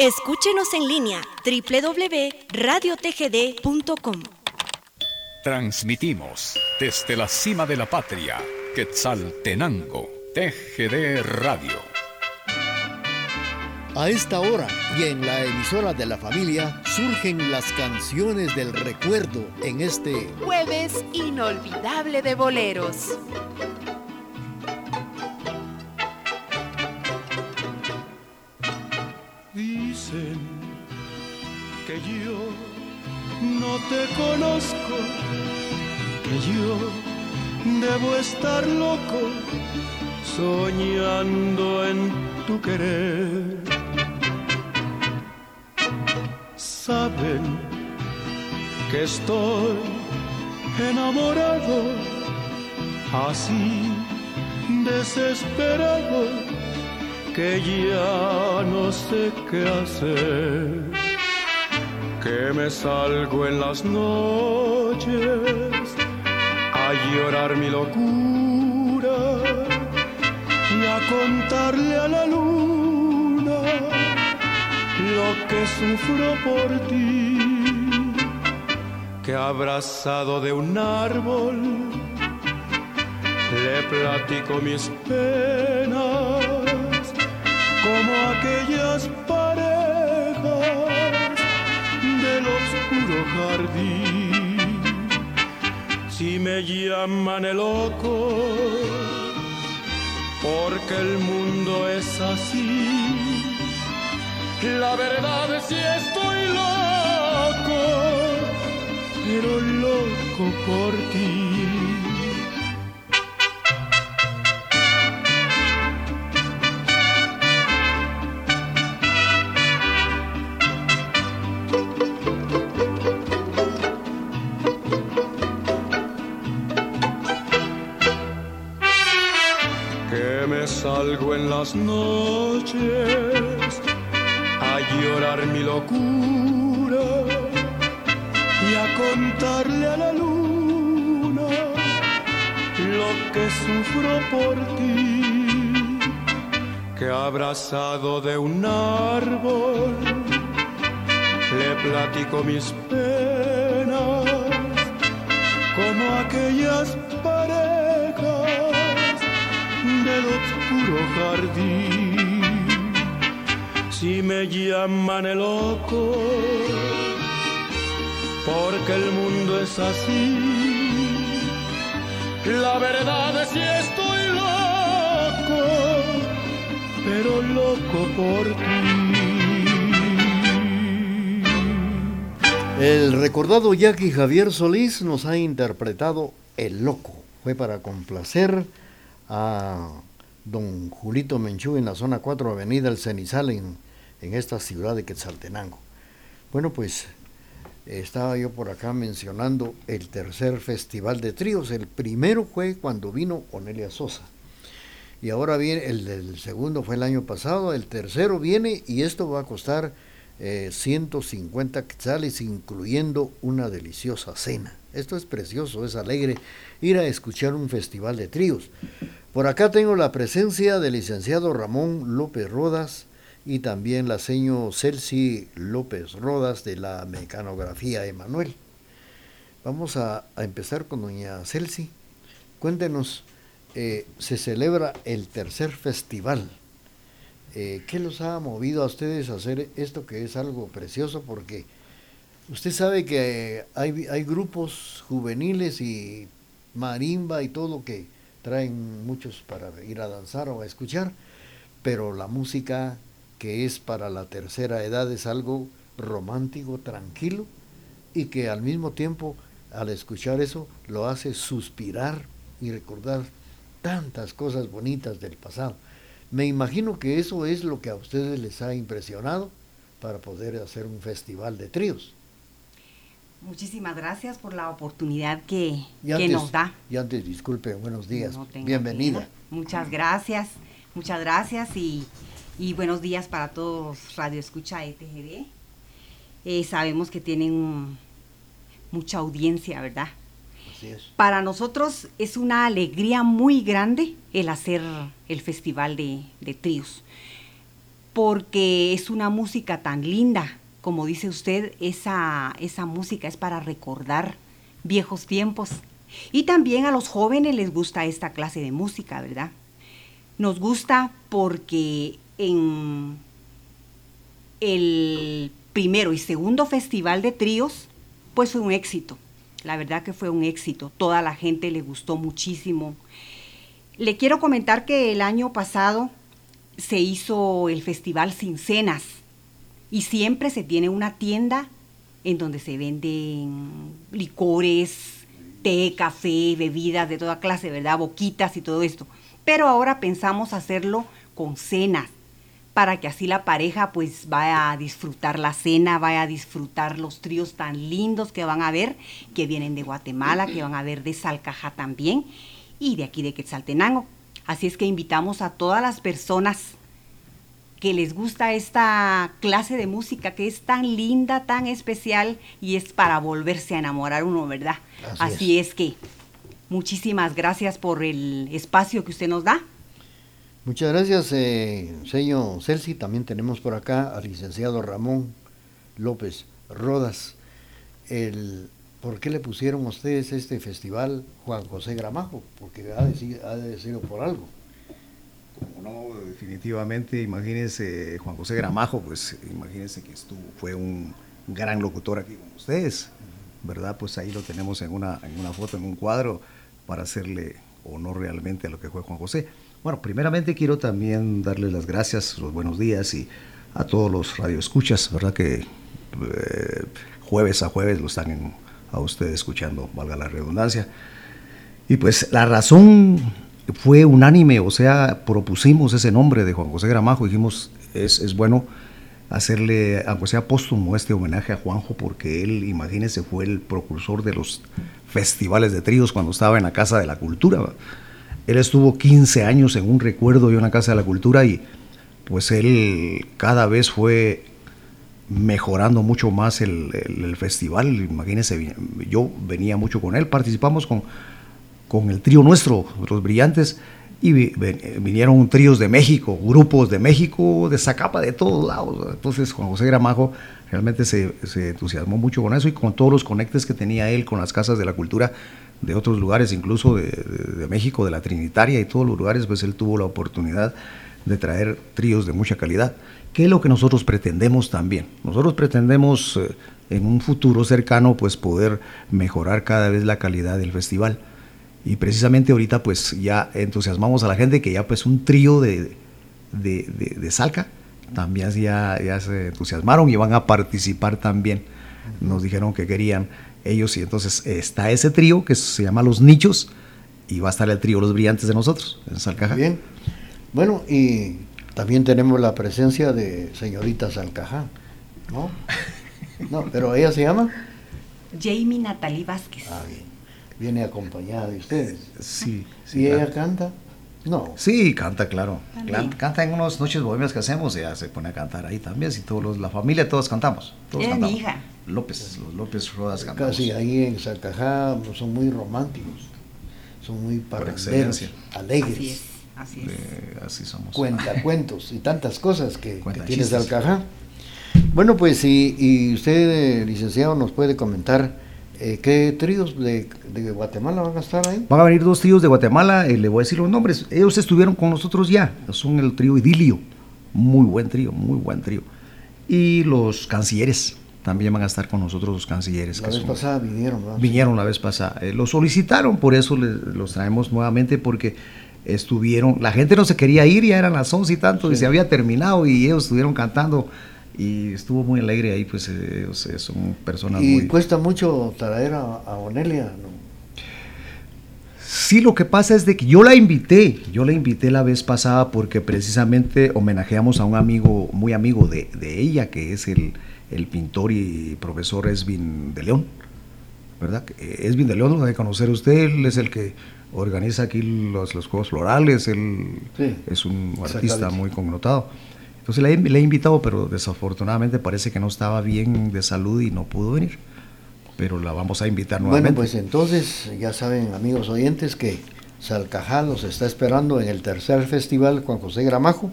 Escúchenos en línea www.radiotgd.com. Transmitimos desde la cima de la patria, Quetzaltenango, TGD Radio. A esta hora y en la emisora de la familia surgen las canciones del recuerdo en este jueves inolvidable de boleros. Que yo no te conozco, que yo debo estar loco soñando en tu querer. Saben que estoy enamorado, así desesperado, que ya no sé qué hacer que me salgo en las noches a llorar mi locura y a contarle a la luna lo que sufro por ti, que abrazado de un árbol le platico mis penas como aquellas Si me llaman el loco, porque el mundo es así. La verdad es si estoy loco, pero loco por ti. Las noches a llorar mi locura y a contarle a la luna lo que sufro por ti, que abrazado de un árbol le platico mis penas como aquellas Si me llaman el loco, porque el mundo es así. La verdad es que estoy loco, pero loco por ti. El recordado Jackie Javier Solís nos ha interpretado El Loco. Fue para complacer a don Julito Menchú en la zona 4, Avenida El Cenizal, en, esta ciudad de Quetzaltenango. Bueno, pues estaba yo por acá mencionando el tercer festival de tríos. El primero fue cuando vino Onelia Sosa. Y ahora viene, el, segundo fue el año pasado, el tercero viene y esto va a costar 150 eh, quetzales, incluyendo una deliciosa cena. Esto es precioso, es alegre ir a escuchar un festival de tríos. Por acá tengo la presencia del licenciado Ramón López Rodas y también la seño Celsi López Rodas de la mecanografía Emanuel. Vamos a, empezar con doña Celsi. Cuéntenos, eh, se celebra el tercer festival. Eh, ¿Qué los ha movido a ustedes a hacer esto que es algo precioso? Porque usted sabe que hay, hay grupos juveniles y marimba y todo que traen muchos para ir a danzar o a escuchar, pero la música que es para la tercera edad es algo romántico, tranquilo, y que al mismo tiempo, al escuchar eso, lo hace suspirar y recordar tantas cosas bonitas del pasado. Me imagino que eso es lo que a ustedes les ha impresionado para poder hacer un festival de tríos. Muchísimas gracias por la oportunidad que, nos da. Y antes, disculpe, buenos días. Bienvenida. Muchas gracias, muchas gracias y, buenos días para todos Radio Escucha ETGD. Eh, sabemos que tienen mucha audiencia, ¿verdad? Así es. Para nosotros es una alegría muy grande el hacer el festival de, de tríos. porque es una música tan linda. Como dice usted, esa, esa música es para recordar viejos tiempos. Y también a los jóvenes les gusta esta clase de música, ¿verdad? Nos gusta porque en el primero y segundo festival de tríos, pues fue un éxito. La verdad que fue un éxito. Toda la gente le gustó muchísimo. Le quiero comentar que el año pasado se hizo el festival sin cenas y siempre se tiene una tienda en donde se venden licores, té, café, bebidas de toda clase, ¿verdad? Boquitas y todo esto. Pero ahora pensamos hacerlo con cenas para que así la pareja pues vaya a disfrutar la cena, vaya a disfrutar los tríos tan lindos que van a ver, que vienen de Guatemala, que van a ver de Salcajá también y de aquí de Quetzaltenango. Así es que invitamos a todas las personas que les gusta esta clase de música que es tan linda, tan especial y es para volverse a enamorar uno, ¿verdad? Así, es. que muchísimas gracias por el espacio que usted nos da. Muchas gracias, eh, señor Celsi. También tenemos por acá al licenciado Ramón López Rodas. El, ¿Por qué le pusieron ustedes este festival Juan José Gramajo? Porque ha de, ha de sido por algo. No, definitivamente, imagínense, Juan José Gramajo, pues imagínense que estuvo, fue un gran locutor aquí con ustedes, ¿verdad? Pues ahí lo tenemos en una, en una foto, en un cuadro, para hacerle honor realmente a lo que fue Juan José. Bueno, primeramente quiero también darles las gracias, los buenos días y a todos los radioescuchas, ¿verdad? Que eh, jueves a jueves lo están a ustedes escuchando, valga la redundancia. Y pues la razón fue unánime, o sea, propusimos ese nombre de Juan José Gramajo, dijimos, es, bueno hacerle, aunque sea póstumo, este homenaje a Juanjo, porque él, imagínense, fue el precursor de los festivales de tríos cuando estaba en la Casa de la Cultura. Él estuvo 15 años en un recuerdo de una Casa de la Cultura y pues él cada vez fue mejorando mucho más el, festival. Imagínense, yo venía mucho con él, participamos con con el trío nuestro, los brillantes, y vinieron tríos de México, grupos de México, de Zacapa, de todos lados. Entonces Juan José Gramajo realmente se, entusiasmó mucho con eso y con todos los conectes que tenía él con las casas de la cultura de otros lugares, incluso de, México, de la Trinitaria y todos los lugares, pues él tuvo la oportunidad de traer tríos de mucha calidad, que es lo que nosotros pretendemos también. Nosotros pretendemos eh, en un futuro cercano pues poder mejorar cada vez la calidad del festival y precisamente ahorita pues ya entusiasmamos a la gente que ya pues un trío de, de, Salca también ya, ya se entusiasmaron y van a participar también. Nos dijeron que querían ellos y entonces está ese trío que se llama Los Nichos y va a estar el trío Los Brillantes de nosotros en Salcaja. Bien. Bueno, y también tenemos la presencia de señorita Salcaja, ¿no? No, pero ella se llama Jamie Natalie Vázquez. Ah, bien viene acompañada de ustedes. Sí. sí ¿Y ella canta? No. Sí, canta, claro. Canta en unas noches bohemias que hacemos, ella se pone a cantar ahí también. Si todos la familia, todos cantamos. Todos es mi hija. López, los López Rodas cantamos. Casi ahí en Salcajá son muy románticos. Son muy parranderos, alegres. Así es. Así, es. así somos. Cuenta cuentos y tantas cosas que, que tiene Salcajá. Bueno, pues y, y usted, licenciado, nos puede comentar eh, ¿Qué tríos de, Guatemala van a estar ahí? Van a venir dos tríos de Guatemala, eh, le voy a decir los nombres. Ellos estuvieron con nosotros ya, son el trío Idilio, muy buen trío, muy buen trío. Y los cancilleres, también van a estar con nosotros los cancilleres. La vez pasada vinieron, ¿no? Vinieron la vez pasada. Eh, los solicitaron, por eso los traemos nuevamente, porque estuvieron, la gente no se quería ir, ya eran las once y tanto, y se había terminado, y ellos estuvieron cantando y estuvo muy alegre ahí, pues eh, son personas ¿Y muy... cuesta mucho traer a, Onelia? ¿no? Sí, lo que pasa es de que yo la invité, yo la invité la vez pasada porque precisamente homenajeamos a un amigo, muy amigo de, ella, que es el, pintor y profesor Esvin de León, ¿verdad? Esvin de León lo debe conocer usted, él es el que organiza aquí los, los Juegos Florales, él es un artista muy connotado. Entonces le, he invitado, pero desafortunadamente parece que no estaba bien de salud y no pudo venir. Pero la vamos a invitar nuevamente. Bueno, pues entonces ya saben, amigos oyentes, que Salcajá los está esperando en el tercer festival Juan José Gramajo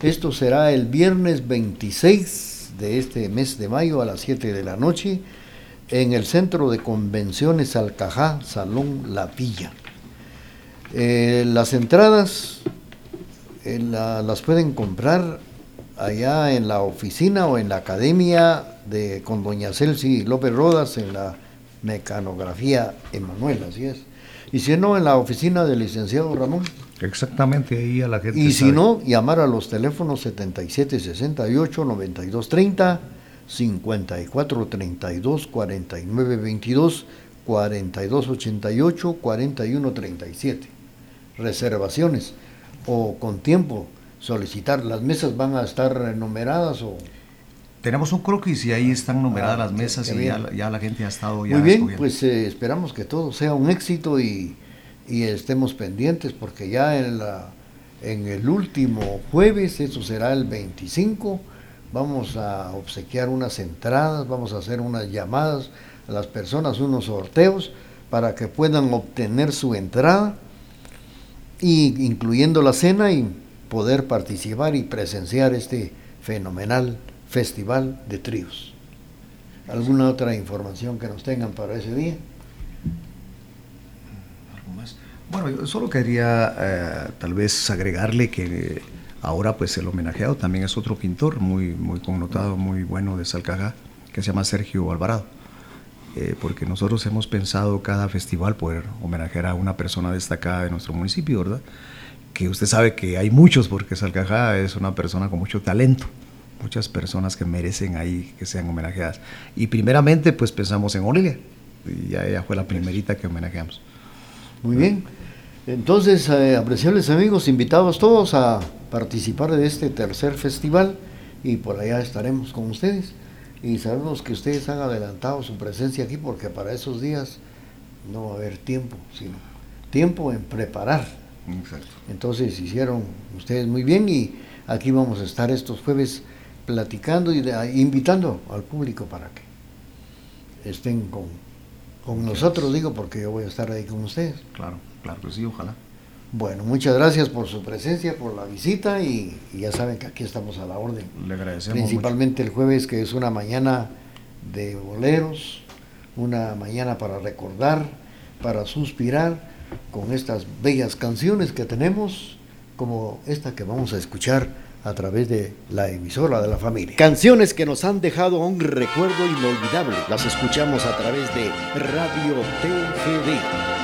Esto será el viernes 26 de este mes de mayo a las 7 de la noche en el Centro de Convenciones Alcajá, Salón La Villa. Eh, las entradas eh, las pueden comprar allá en la oficina o en la academia de con doña Celsi López Rodas en la mecanografía Emanuel, así es. Y si no, en la oficina del licenciado Ramón. Exactamente, ahí a la gente. Y si no, llamar a los teléfonos 7768 9230 5432 4922 4288 4137. Reservaciones o con tiempo solicitar. Las mesas van a estar numeradas o tenemos un croquis y ahí están numeradas ah, las mesas y ya, la gente ha estado ya Muy bien, pues eh, esperamos que todo sea un éxito y, estemos pendientes porque ya en, la, en el último jueves, eso será el 25, vamos a obsequiar unas entradas, vamos a hacer unas llamadas a las personas, unos sorteos para que puedan obtener su entrada y incluyendo la cena y poder participar y presenciar este fenomenal Festival de Tríos. ¿Alguna otra información que nos tengan para ese día? ¿Algo más? Bueno, yo solo quería eh, tal vez agregarle que ahora pues el homenajeado también es otro pintor muy, muy connotado, muy bueno de Salcajá, que se llama Sergio Alvarado. Eh, porque nosotros hemos pensado cada festival poder homenajear a una persona destacada de nuestro municipio, ¿verdad? Que usted sabe que hay muchos, porque Salcajá es una persona con mucho talento muchas personas que merecen ahí que sean homenajeadas. Y primeramente, pues pensamos en Olilia, y ya ella fue la primerita que homenajeamos. Muy bien. Entonces, eh, apreciables amigos, invitados todos a participar de este tercer festival y por allá estaremos con ustedes. Y sabemos que ustedes han adelantado su presencia aquí porque para esos días no va a haber tiempo, sino tiempo en preparar. Exacto. Entonces hicieron ustedes muy bien y aquí vamos a estar estos jueves platicando y invitando al público para que estén con, con nosotros, digo, porque yo voy a estar ahí con ustedes. Claro, claro que sí, ojalá. Bueno, muchas gracias por su presencia, por la visita y, ya saben que aquí estamos a la orden. Le agradecemos. Principalmente el jueves, que es una mañana de boleros, una mañana para recordar, para suspirar con estas bellas canciones que tenemos, como esta que vamos a escuchar a través de la emisora de la familia. Canciones que nos han dejado un recuerdo inolvidable. Las escuchamos a través de Radio TGD.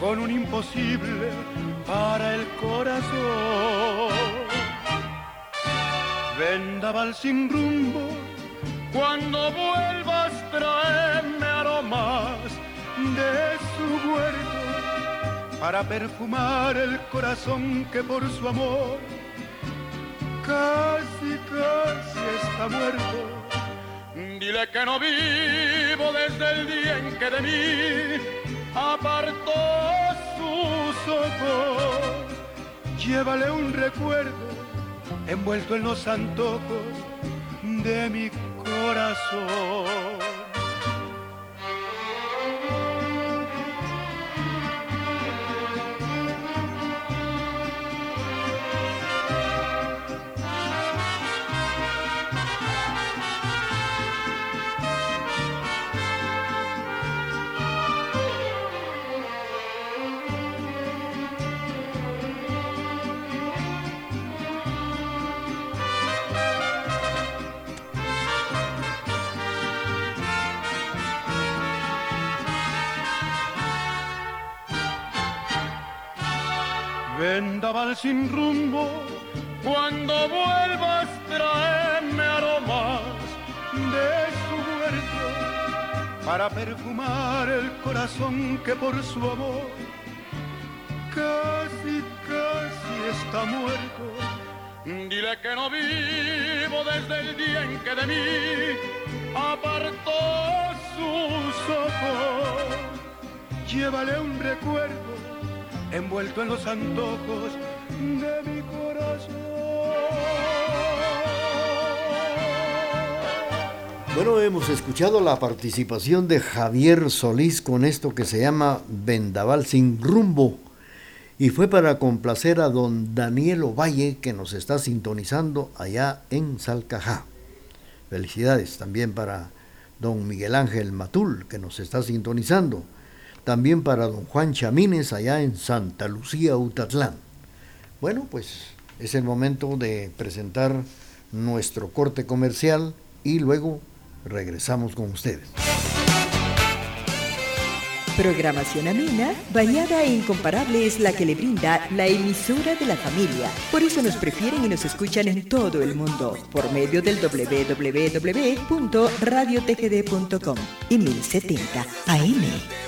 con un imposible para el corazón. Vendaval sin rumbo, cuando vuelvas traerme aromas de su huerto para perfumar el corazón que por su amor casi, casi está muerto. Dile que no vivo desde el día en que de mí apartó sus ojos. Llévale un recuerdo envuelto en los antojos de mi corazón. Vendaval sin rumbo Cuando vuelvas, traeme aromas de su huerto para perfumar el corazón que por su amor casi, casi está muerto. Dile que no vivo desde el día en que de mí apartó sus ojos. Llévale un recuerdo envuelto en los antojos de mi corazón. Bueno, hemos escuchado la participación de Javier Solís con esto que se llama Vendaval sin rumbo. Y fue para complacer a don Daniel Ovalle que nos está sintonizando allá en Salcajá. Felicidades también para don Miguel Ángel Matul que nos está sintonizando. También para don Juan Chamines allá en Santa Lucía, Utatlán. Bueno, pues es el momento de presentar nuestro corte comercial y luego regresamos con ustedes. Programación amena, bañada e incomparable es la que le brinda la emisora de la familia. Por eso nos prefieren y nos escuchan en todo el mundo por medio del www.radiotgd.com y 1070 AM.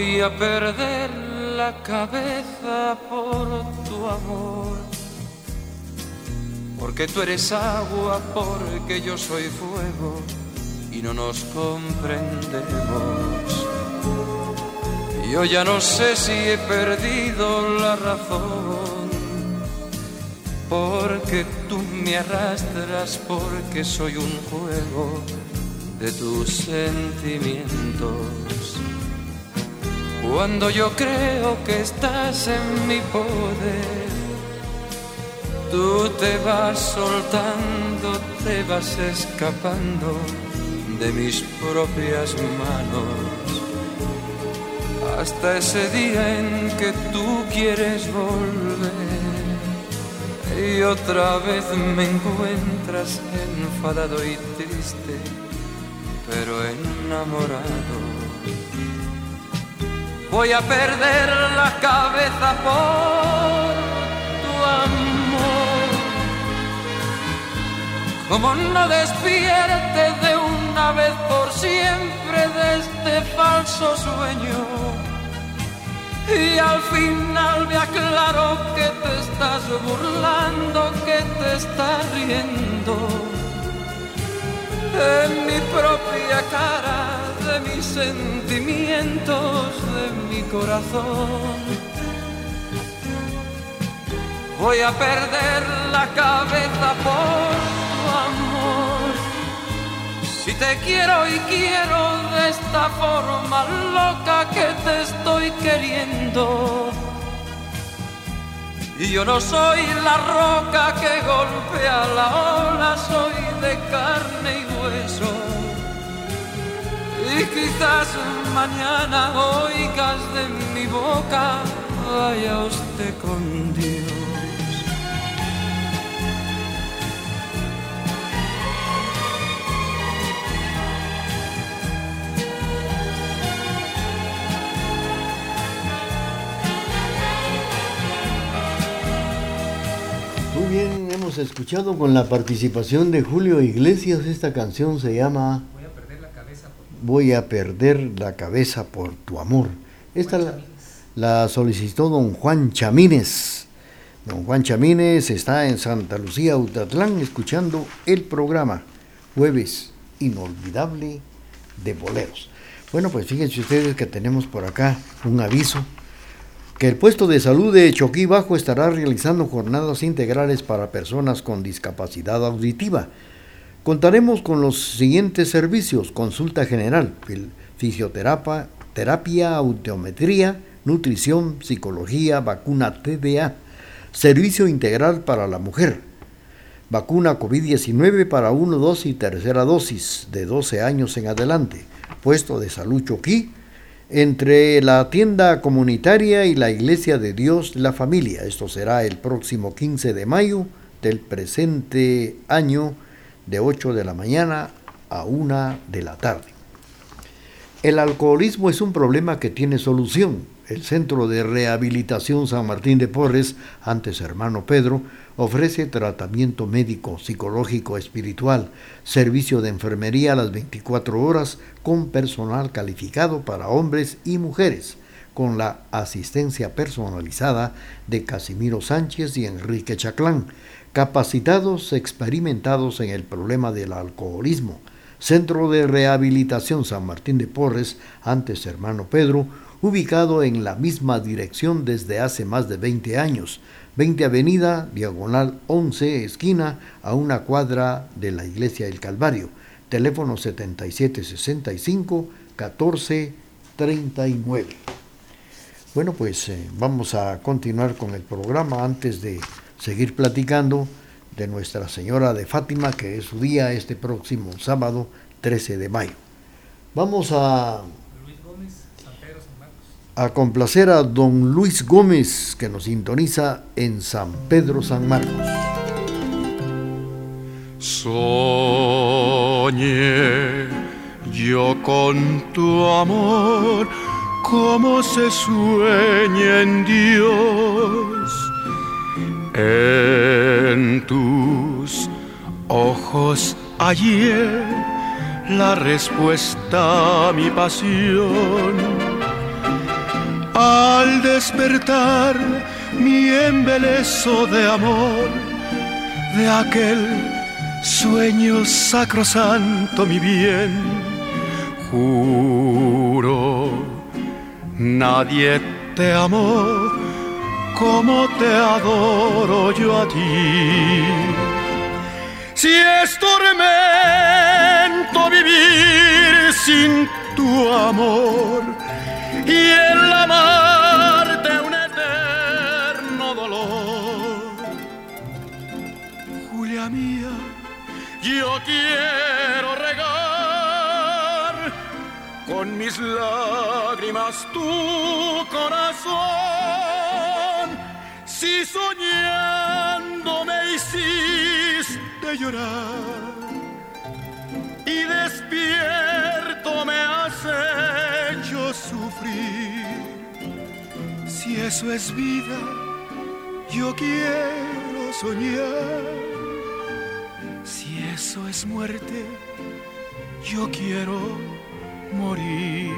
Voy a perder la cabeza por tu amor porque tú eres agua, porque yo soy fuego y no nos comprendemos. Yo ya no sé si he perdido la razón, porque tú me arrastras, porque soy un juego de tus sentimientos. Cuando yo creo que estás en mi poder, Tú te vas soltando, te vas escapando de mis propias manos. Hasta ese día en que tú quieres volver y otra vez me encuentras enfadado y triste, pero enamorado. Voy a perder la cabeza por tu amor. Como no despierte de una vez por siempre de este falso sueño. Y al final me aclaro que te estás burlando, que te estás riendo. De mi propia cara, de mis sentimientos, de mi corazón. Voy a perder la cabeza por amor. Si te quiero y quiero de esta forma loca que te estoy queriendo. Y yo no soy la roca que golpea la ola, soy de carne y hueso. Y quizás mañana oigas de mi boca, vaya usted con Dios. bien, hemos escuchado con la participación de Julio Iglesias. Esta canción se llama Voy a perder la cabeza por, Voy a perder la cabeza por tu amor. Esta la, la, solicitó don Juan Chamínez. Don Juan Chamínez está en Santa Lucía, Utatlán, escuchando el programa Jueves Inolvidable de Boleros. Bueno, pues fíjense ustedes que tenemos por acá un aviso que el puesto de salud de Choquí Bajo estará realizando jornadas integrales para personas con discapacidad auditiva. Contaremos con los siguientes servicios: consulta general, fisioterapia, terapia, audiometría, nutrición, psicología, vacuna TDA, servicio integral para la mujer, vacuna COVID-19 para 1, 2 y tercera dosis de 12 años en adelante, puesto de salud Choquí, entre la tienda comunitaria y la Iglesia de Dios la Familia. Esto será el próximo 15 de mayo del presente año de 8 de la mañana a 1 de la tarde. El alcoholismo es un problema que tiene solución. El Centro de Rehabilitación San Martín de Porres, antes hermano Pedro, ofrece tratamiento médico, psicológico, espiritual, servicio de enfermería a las 24 horas con personal calificado para hombres y mujeres, con la asistencia personalizada de Casimiro Sánchez y Enrique Chaclán, capacitados experimentados en el problema del alcoholismo. Centro de Rehabilitación San Martín de Porres, antes hermano Pedro, ubicado en la misma dirección desde hace más de 20 años, 20 Avenida, diagonal 11, esquina, a una cuadra de la Iglesia del Calvario. Teléfono 7765-1439. Bueno, pues eh, vamos a continuar con el programa antes de seguir platicando de Nuestra Señora de Fátima, que es su día este próximo sábado 13 de mayo. Vamos a a complacer a don Luis Gómez que nos sintoniza en San Pedro San Marcos. Soñé yo con tu amor como se sueña en Dios. En tus ojos ayer la respuesta a mi pasión. Al despertar mi embeleso de amor, de aquel sueño sacrosanto, mi bien, juro, nadie te amó como te adoro yo a ti. Si es tormento vivir sin tu amor, y el amarte un eterno dolor. Julia mía, yo quiero regar con mis lágrimas tu corazón. Soñando me hiciste llorar y despierto me hace sufrir. Si eso es vida, yo quiero soñar. Si eso es muerte, yo quiero morir.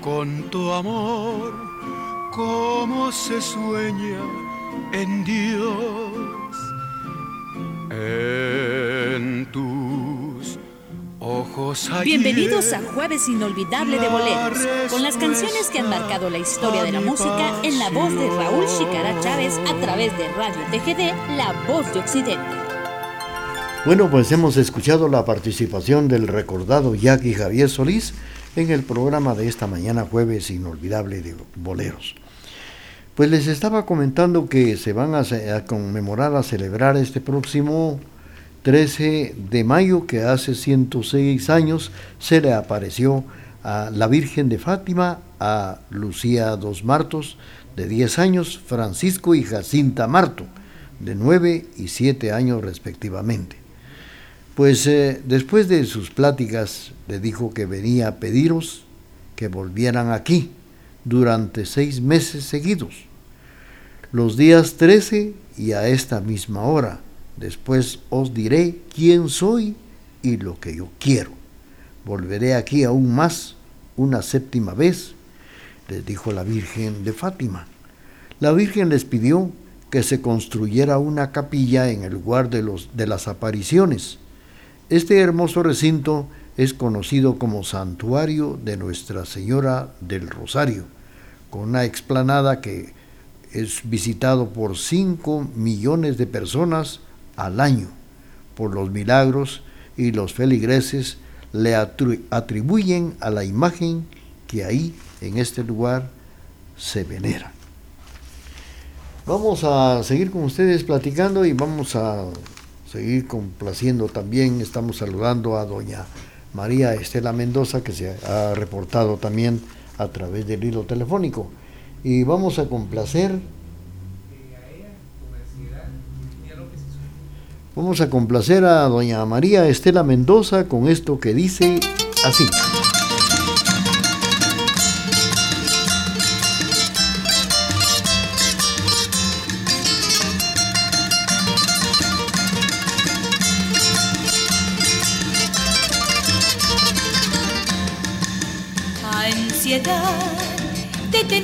Con tu amor, como se sueña en Dios. En tus ojos Bienvenidos a Jueves Inolvidable de Boleros, con las canciones que han marcado la historia de la música en la voz de Raúl Chicara Chávez a través de Radio TGD, La Voz de Occidente. Bueno, pues hemos escuchado la participación del recordado Jackie Javier Solís en el programa de esta mañana jueves inolvidable de boleros. Pues les estaba comentando que se van a, conmemorar, a celebrar este próximo 13 de mayo, que hace 106 años se le apareció a la Virgen de Fátima, a Lucía Dos Martos, de 10 años, Francisco y Jacinta Marto, de 9 y 7 años respectivamente. Pues eh, después de sus pláticas le dijo que venía a pediros que volvieran aquí durante seis meses seguidos, los días 13 y a esta misma hora. Después os diré quién soy y lo que yo quiero. Volveré aquí aún más, una séptima vez. les dijo la Virgen de Fátima. La Virgen les pidió que se construyera una capilla en el lugar de, los, de las apariciones. Este hermoso recinto es conocido como Santuario de Nuestra Señora del Rosario, con una explanada que es visitado por 5 millones de personas al año por los milagros y los feligreses le atribuyen a la imagen que ahí en este lugar se venera. Vamos a seguir con ustedes platicando y vamos a seguir complaciendo también. Estamos saludando a doña María Estela Mendoza que se ha reportado también a través del hilo telefónico. Y vamos a complacer Vamos a complacer a doña María Estela Mendoza con esto que dice así.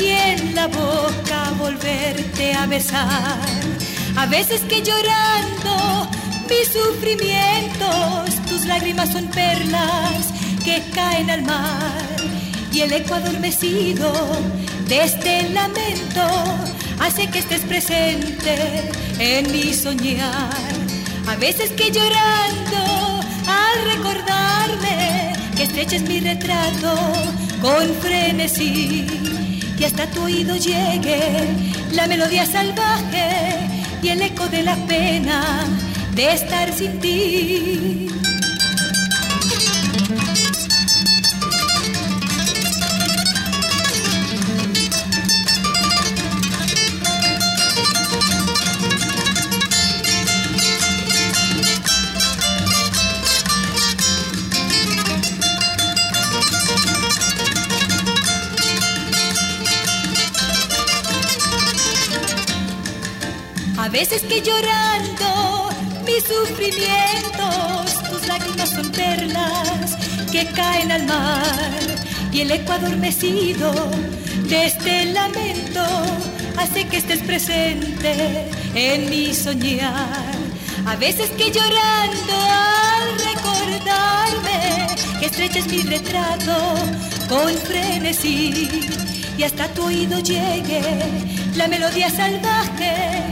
y en la boca volverte a besar. A veces que llorando mis sufrimientos, tus lágrimas son perlas que caen al mar y el eco adormecido de este lamento hace que estés presente en mi soñar. A veces que llorando al recordarme que estreches mi retrato con frenesí y hasta tu oído llegue la melodía salvaje y el eco de la pena de estar sin ti. Veces que llorando mis sufrimientos, tus lágrimas son perlas que caen al mar y el eco adormecido de este lamento hace que estés presente en mi soñar. A veces que llorando al recordarme que estreches mi retrato con frenesí y hasta tu oído llegue la melodía salvaje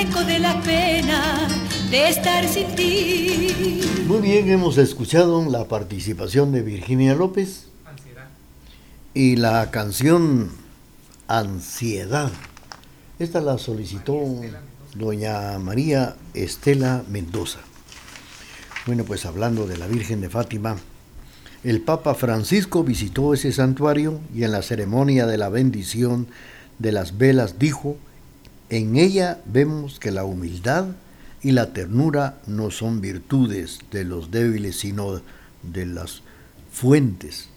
de la pena de estar sin ti. Muy bien, hemos escuchado la participación de Virginia López y la canción Ansiedad. Esta la solicitó doña María Estela Mendoza. Bueno, pues hablando de la Virgen de Fátima, el Papa Francisco visitó ese santuario y en la ceremonia de la bendición de las velas dijo, en ella vemos que la humildad y la ternura no son virtudes de los débiles, sino de las fuentes.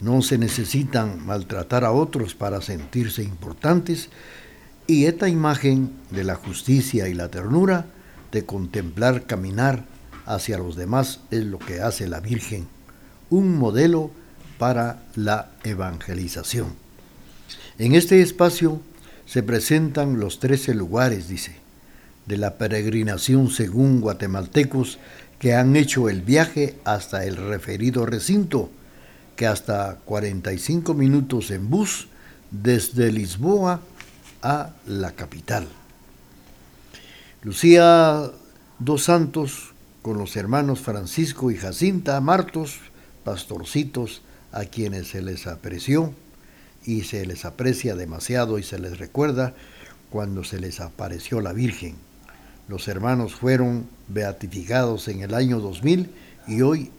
No se necesitan maltratar a otros para sentirse importantes y esta imagen de la justicia y la ternura, de contemplar caminar hacia los demás, es lo que hace la Virgen, un modelo para la evangelización. En este espacio se presentan los trece lugares, dice, de la peregrinación según guatemaltecos que han hecho el viaje hasta el referido recinto, que hasta 45 minutos en bus desde Lisboa a la capital. Lucía dos santos con los hermanos Francisco y Jacinta Martos, pastorcitos a quienes se les apreció y se les aprecia demasiado y se les recuerda cuando se les apareció la Virgen los hermanos fueron beatificados en el año 2000 y hoy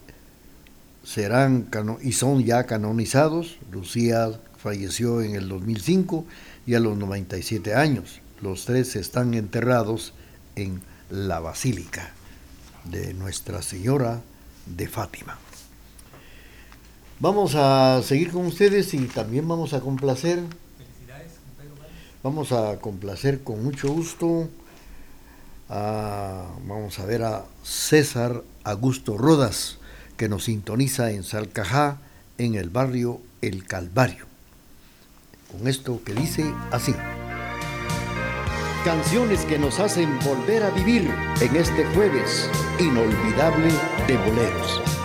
serán y son ya canonizados. Lucía falleció en el 2005 y a los 97 años. Los tres están enterrados en la Basílica de Nuestra Señora de Fátima. Vamos a seguir con ustedes y también vamos a complacer. Vamos a complacer con mucho gusto. vamos a ver a César Augusto Rodas, que nos sintoniza en Salcajá, en el barrio El Calvario. Con esto que dice así. Canciones que nos hacen volver a vivir en este jueves inolvidable de boleros.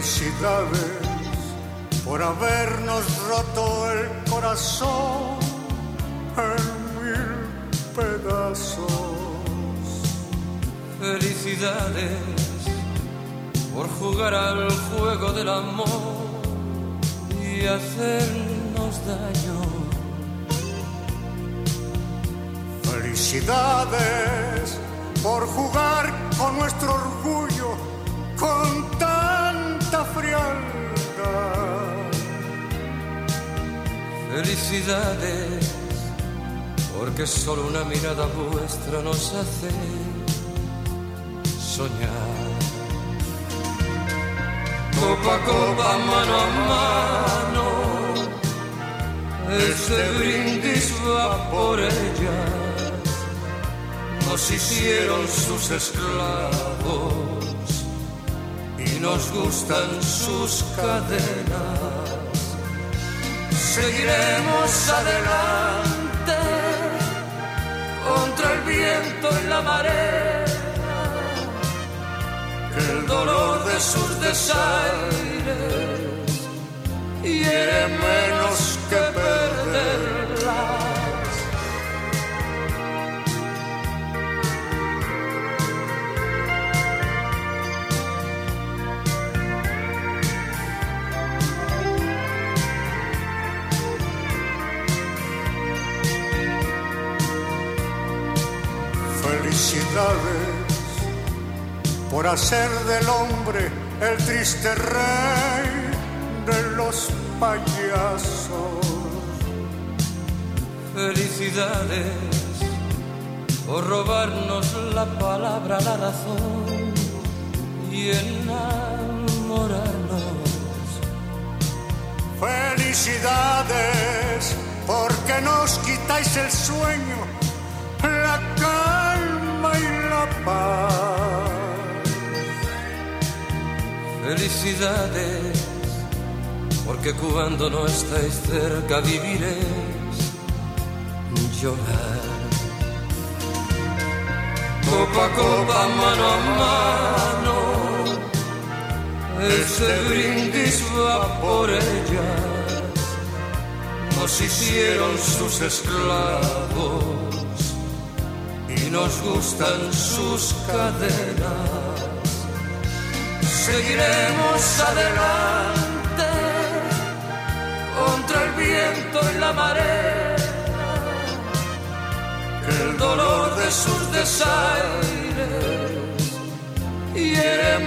Felicidades por habernos roto el corazón en mil pedazos felicidades por jugar al juego del amor y hacernos daño. Felicidades por jugar con nuestro orgullo con Felicidades porque solo una mirada vuestra nos hace soñar. Copa a copa, mano a mano, este brindis va por ellas. Nos hicieron sus esclavos y nos gustan sus cadenas. Seguiremos adelante contra el viento y la marea el dolor de sus desaires. Hiere por hacer del hombre el triste rey de los payasos. Felicidades por robarnos la palabra, la razón y enamorarnos. Felicidades porque nos quitáis el sueño, la calma y la paz felicidades, porque cuando no estáis cerca viviréis llorar. Copa a copa, mano a mano, este brindis va por ellas, nos hicieron sus esclavos y nos gustan sus cadenas seguiremos adelante contra el viento y la marea, el dolor de sus desaires. Hiere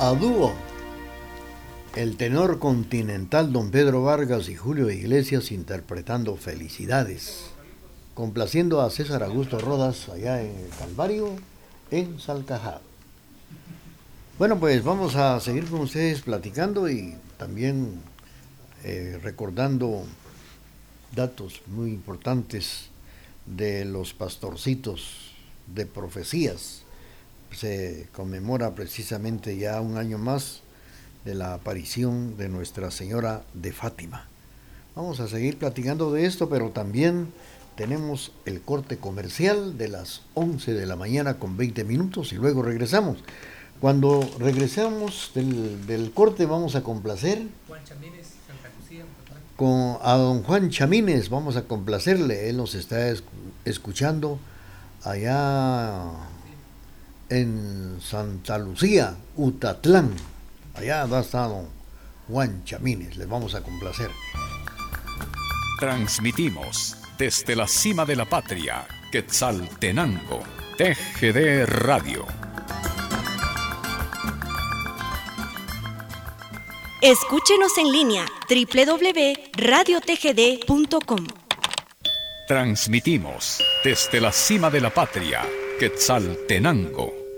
a dúo. El tenor continental don Pedro Vargas y Julio Iglesias interpretando Felicidades, complaciendo a César Augusto Rodas allá en el Calvario, en Salcajá. Bueno, pues vamos a seguir con ustedes platicando y también eh, recordando datos muy importantes de los pastorcitos de profecías se conmemora precisamente ya un año más de la aparición de Nuestra Señora de Fátima. Vamos a seguir platicando de esto, pero también tenemos el corte comercial de las 11 de la mañana con 20 minutos y luego regresamos. Cuando regresamos del, corte vamos a complacer con a don Juan Chamines, vamos a complacerle, él nos está escuchando allá en Santa Lucía, Utatlán. Allá va está don Juan Chamines, les vamos a complacer. Transmitimos desde la cima de la patria, Quetzaltenango, TGD Radio. Escúchenos en línea www.radiotgd.com. Transmitimos desde la cima de la patria, Quetzaltenango,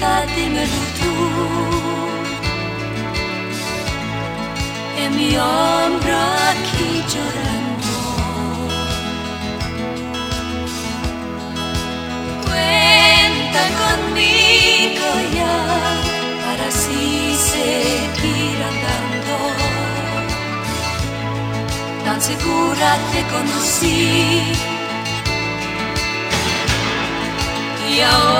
Chiquitita, dímelo tú. En mi hombro aquí llorando. cuenta conmigo ya para así seguir andando. Tan segura te conocí. Y ahora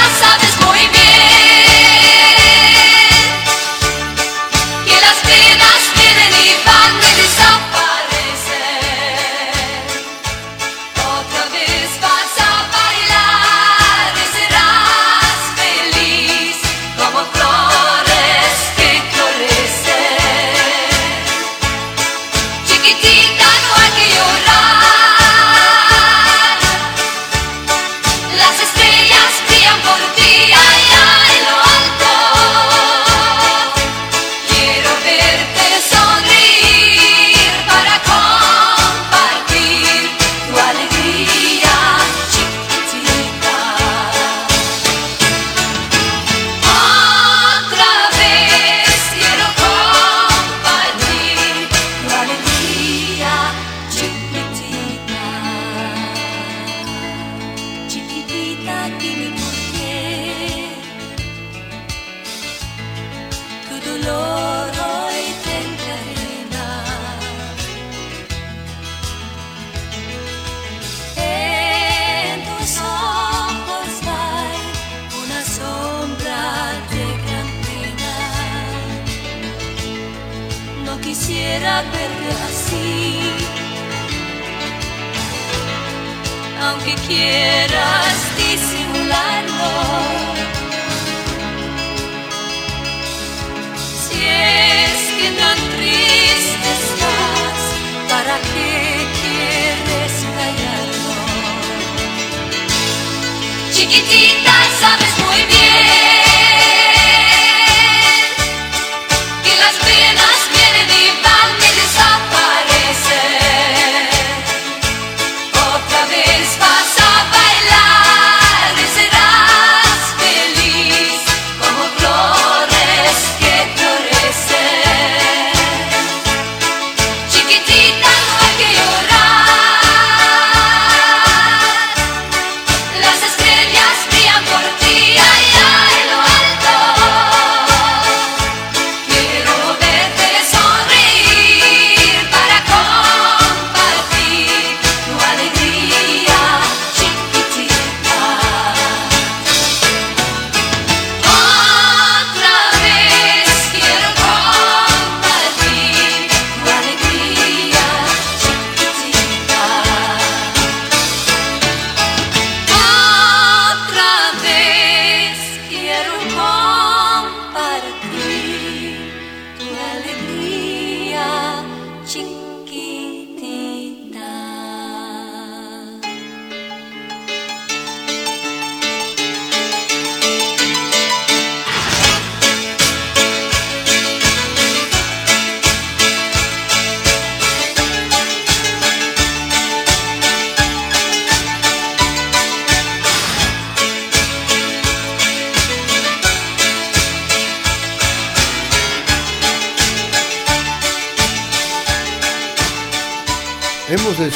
No quisiera verte así aunque quieras disimularlo. Si es que tan triste estás, ¿para qué quieres callarlo? Chiquitita,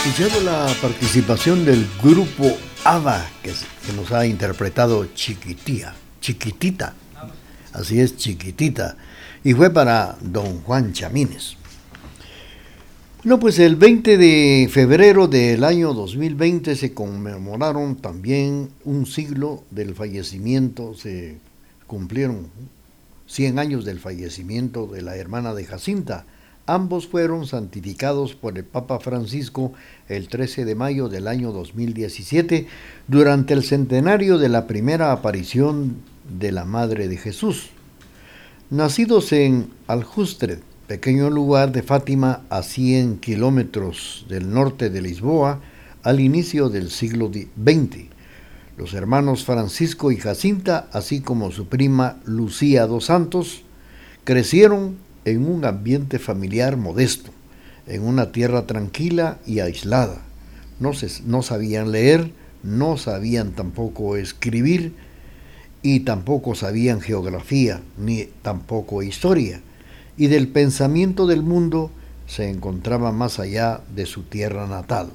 escuchado la participación del grupo ABBA que, nos ha interpretado Chiquitía, Chiquitita. Así es, Chiquitita. Y fue para don Juan Chamines. No, pues el 20 de febrero del año 2020 se conmemoraron también un siglo del fallecimiento, se cumplieron 100 años del fallecimiento de la hermana de Jacinta, Ambos fueron santificados por el Papa Francisco el 13 de mayo del año 2017 durante el centenario de la primera aparición de la Madre de Jesús. Nacidos en Aljustre, pequeño lugar de Fátima a 100 kilómetros del norte de Lisboa, al inicio del siglo XX. Los hermanos Francisco y Jacinta, así como su prima Lucía dos Santos, crecieron en un ambiente familiar modesto, en una tierra tranquila y aislada. No, no sabían leer, no sabían tampoco escribir y tampoco sabían geografía ni tampoco historia. Y del pensamiento del mundo se encontraba más allá de su tierra natal.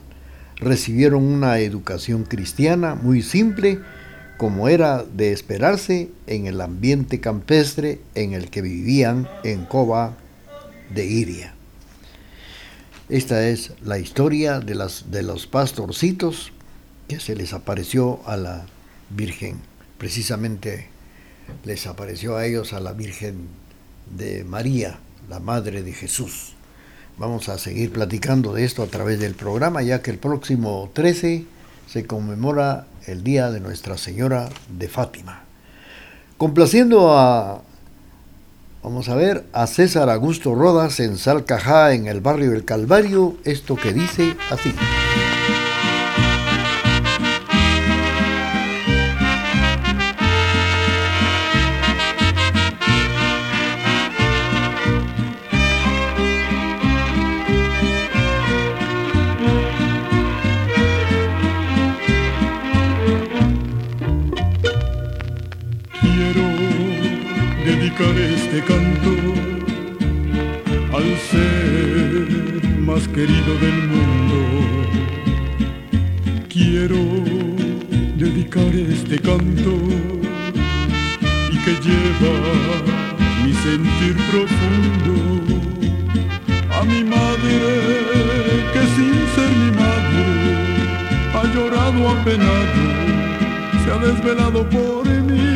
Recibieron una educación cristiana muy simple como era de esperarse en el ambiente campestre en el que vivían en Coba de Iria. Esta es la historia de, de los pastorcitos que se les apareció a la Virgen. Precisamente les apareció a ellos a la Virgen de María, la Madre de Jesús. Vamos a seguir platicando de esto a través del programa, ya que el próximo 13 se conmemora el día de Nuestra Señora de Fátima. Complaciendo a, vamos a ver, a César Augusto Rodas en Salcajá, en el barrio del Calvario, esto que dice así. Querido del mundo. Quiero dedicar este canto y que lleva mi sentir profundo a mi madre que sin ser mi madre ha llorado apenado, se ha desvelado por mí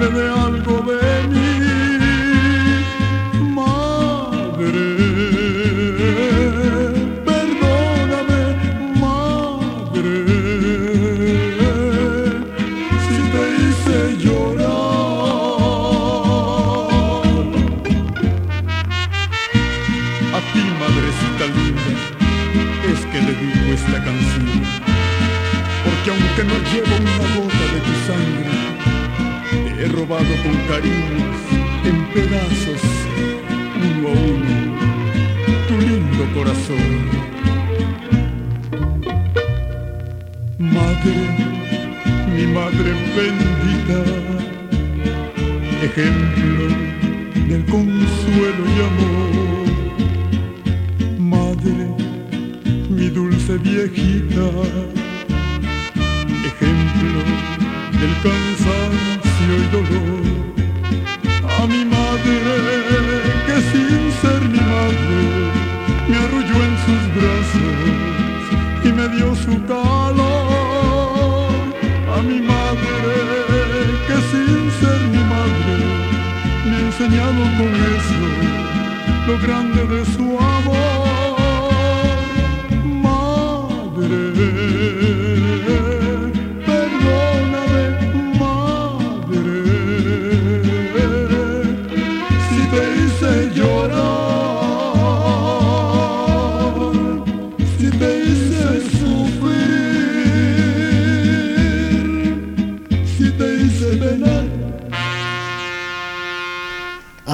le dé algo robado con cariños en pedazos, uno a uno, tu lindo corazón. Madre, mi madre bendita, ejemplo del consuelo y amor. Madre, mi dulce viejita, ejemplo del cansancio y dolor.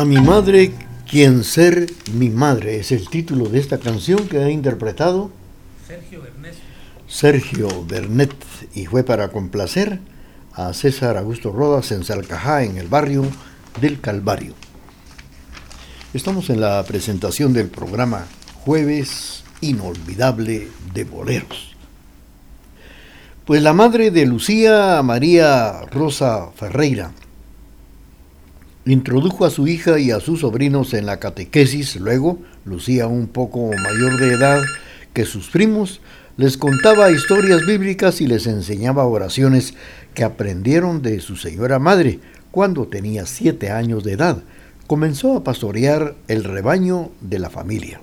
Mi madre, quien ser mi madre, es el título de esta canción que ha interpretado Sergio Bernet. Sergio Bernet y fue para complacer a César Augusto Rodas en Salcajá, en el barrio del Calvario. Estamos en la presentación del programa Jueves Inolvidable de Boleros. Pues la madre de Lucía, María Rosa Ferreira, introdujo a su hija y a sus sobrinos en la catequesis, luego, Lucía un poco mayor de edad que sus primos, les contaba historias bíblicas y les enseñaba oraciones que aprendieron de su señora madre cuando tenía siete años de edad. Comenzó a pastorear el rebaño de la familia.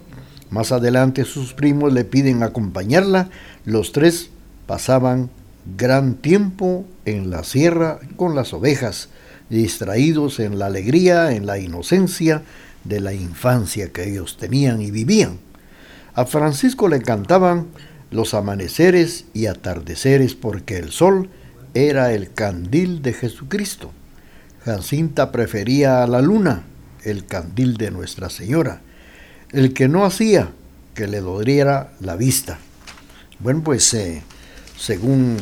Más adelante sus primos le piden acompañarla. Los tres pasaban gran tiempo en la sierra con las ovejas, distraídos en la alegría, en la inocencia de la infancia que ellos tenían y vivían. A Francisco le encantaban los amaneceres y atardeceres porque el sol era el candil de Jesucristo. Jacinta prefería a la luna, el candil de Nuestra Señora, el que no hacía que le doliera la vista. Bueno, pues eh, según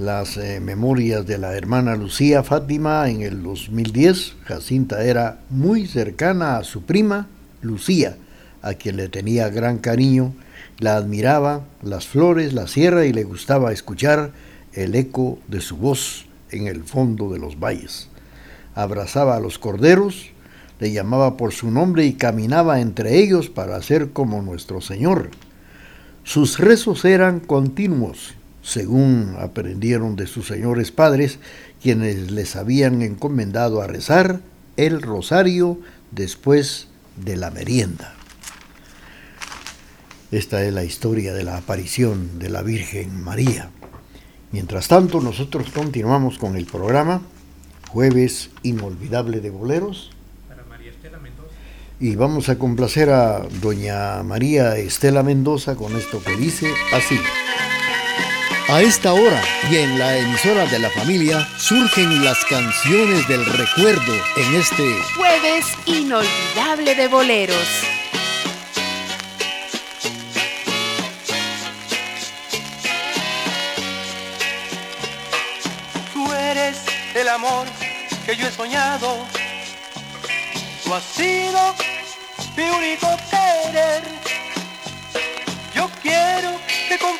las eh, memorias de la hermana Lucía Fátima en el 2010, Jacinta era muy cercana a su prima Lucía, a quien le tenía gran cariño, la admiraba, las flores, la sierra y le gustaba escuchar el eco de su voz en el fondo de los valles. Abrazaba a los corderos, le llamaba por su nombre y caminaba entre ellos para ser como nuestro Señor. Sus rezos eran continuos, según aprendieron de sus señores padres, quienes les habían encomendado a rezar el rosario después de la merienda. Esta es la historia de la aparición de la Virgen María. Mientras tanto, nosotros continuamos con el programa Jueves Inolvidable de Boleros. Y vamos a complacer a doña María Estela Mendoza con esto que dice así. A esta hora y en la emisora de la familia surgen las canciones del recuerdo en este Jueves Inolvidable de Boleros. amor que yo he soñado. Tú has sido mi único querer. Yo quiero que comprendas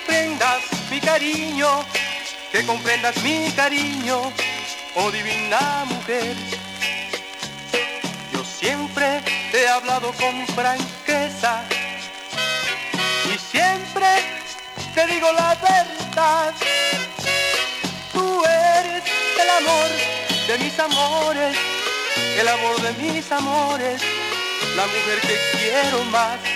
cariño, que comprendas mi cariño, oh divina mujer. Yo siempre te he hablado con franqueza y siempre te digo la verdad. Tú eres el amor de mis amores, el amor de mis amores, la mujer que quiero más.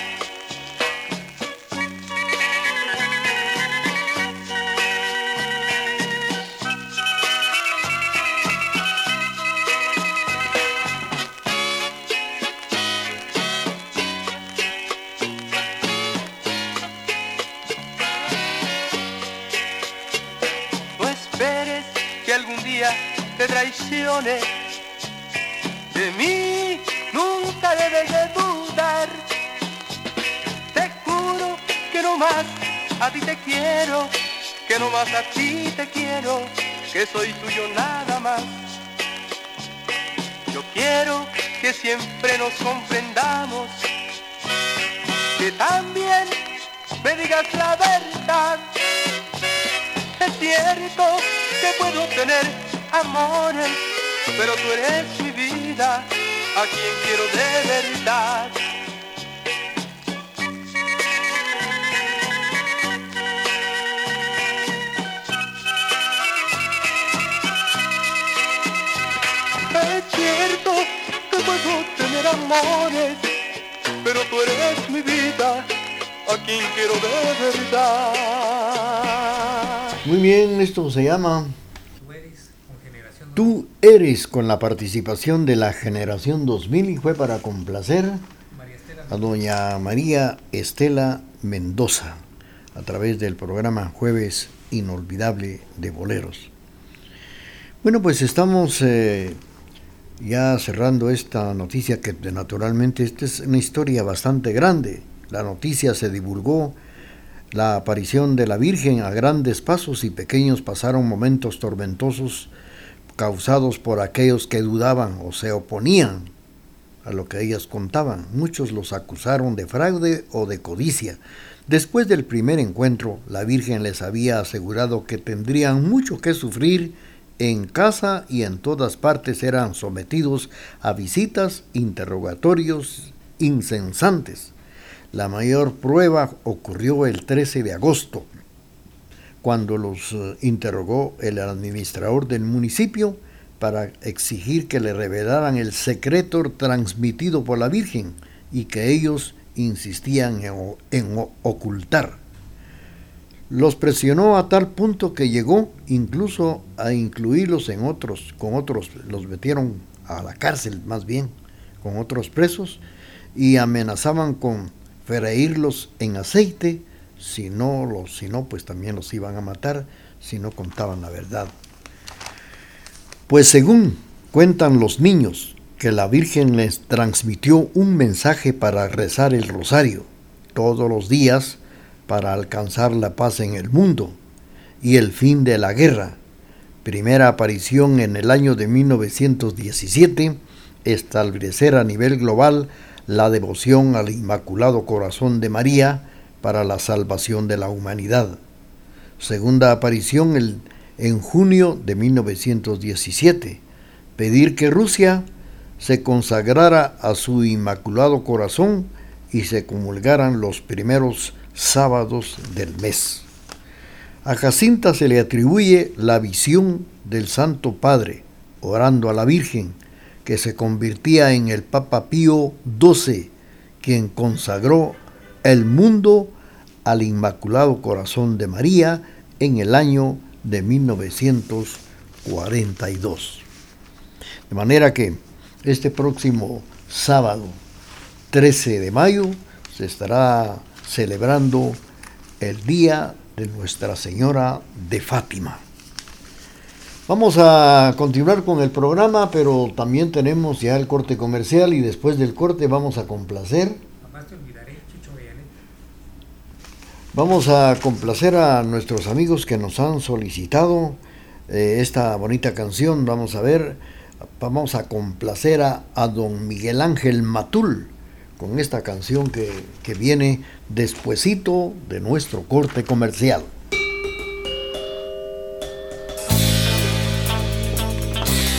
De mí nunca debes de dudar. Te juro que no más a ti te quiero, que no más a ti te quiero, que soy tuyo nada más. Yo quiero que siempre nos comprendamos, que también me digas la verdad. Es cierto que puedo tener amores, pero tú eres mi vida, a quien quiero de verdad. Es cierto que puedo tener amores, pero tú eres mi vida, a quien quiero de verdad. Muy bien, esto se llama eres con la participación de la generación 2000 y fue para complacer a doña María Estela Mendoza a través del programa Jueves Inolvidable de Boleros. Bueno, pues estamos eh, ya cerrando esta noticia que naturalmente esta es una historia bastante grande. La noticia se divulgó la aparición de la Virgen a grandes pasos y pequeños pasaron momentos tormentosos causados por aquellos que dudaban o se oponían a lo que ellas contaban. Muchos los acusaron de fraude o de codicia. Después del primer encuentro, la Virgen les había asegurado que tendrían mucho que sufrir en casa y en todas partes eran sometidos a visitas, interrogatorios incensantes. La mayor prueba ocurrió el 13 de agosto, cuando los eh, interrogó el administrador del municipio para exigir que le revelaran el secreto transmitido por la Virgen y que ellos insistían en, ocultar. Los presionó a tal punto que llegó incluso a incluirlos en otros, con otros, los metieron a la cárcel más bien, con otros presos, y amenazaban con freírlos en aceite, si no, los, si no, pues también los iban a matar, si no contaban la verdad. Pues según cuentan los niños, que la Virgen les transmitió un mensaje para rezar el rosario todos los días para alcanzar la paz en el mundo y el fin de la guerra. Primera aparición en el año de 1917, establecer a nivel global la devoción al Inmaculado Corazón de María para la salvación de la humanidad. Segunda aparición el en junio de 1917, pedir que Rusia se consagrara a su Inmaculado Corazón y se comulgaran los primeros sábados del mes. A Jacinta se le atribuye la visión del Santo Padre, orando a la Virgen, que se convirtía en el Papa Pío XII, quien consagró el mundo al Inmaculado Corazón de María en el año de 1942. De manera que este próximo sábado 13 de mayo se estará celebrando el Día de Nuestra Señora de Fátima. Vamos a continuar con el programa, pero también tenemos ya el corte comercial y después del corte vamos a complacer Vamos a complacer a nuestros amigos que nos han solicitado eh, esta bonita canción. Vamos a ver, vamos a complacer a, don Miguel Ángel Matul con esta canción que, que viene despuesito de nuestro corte comercial.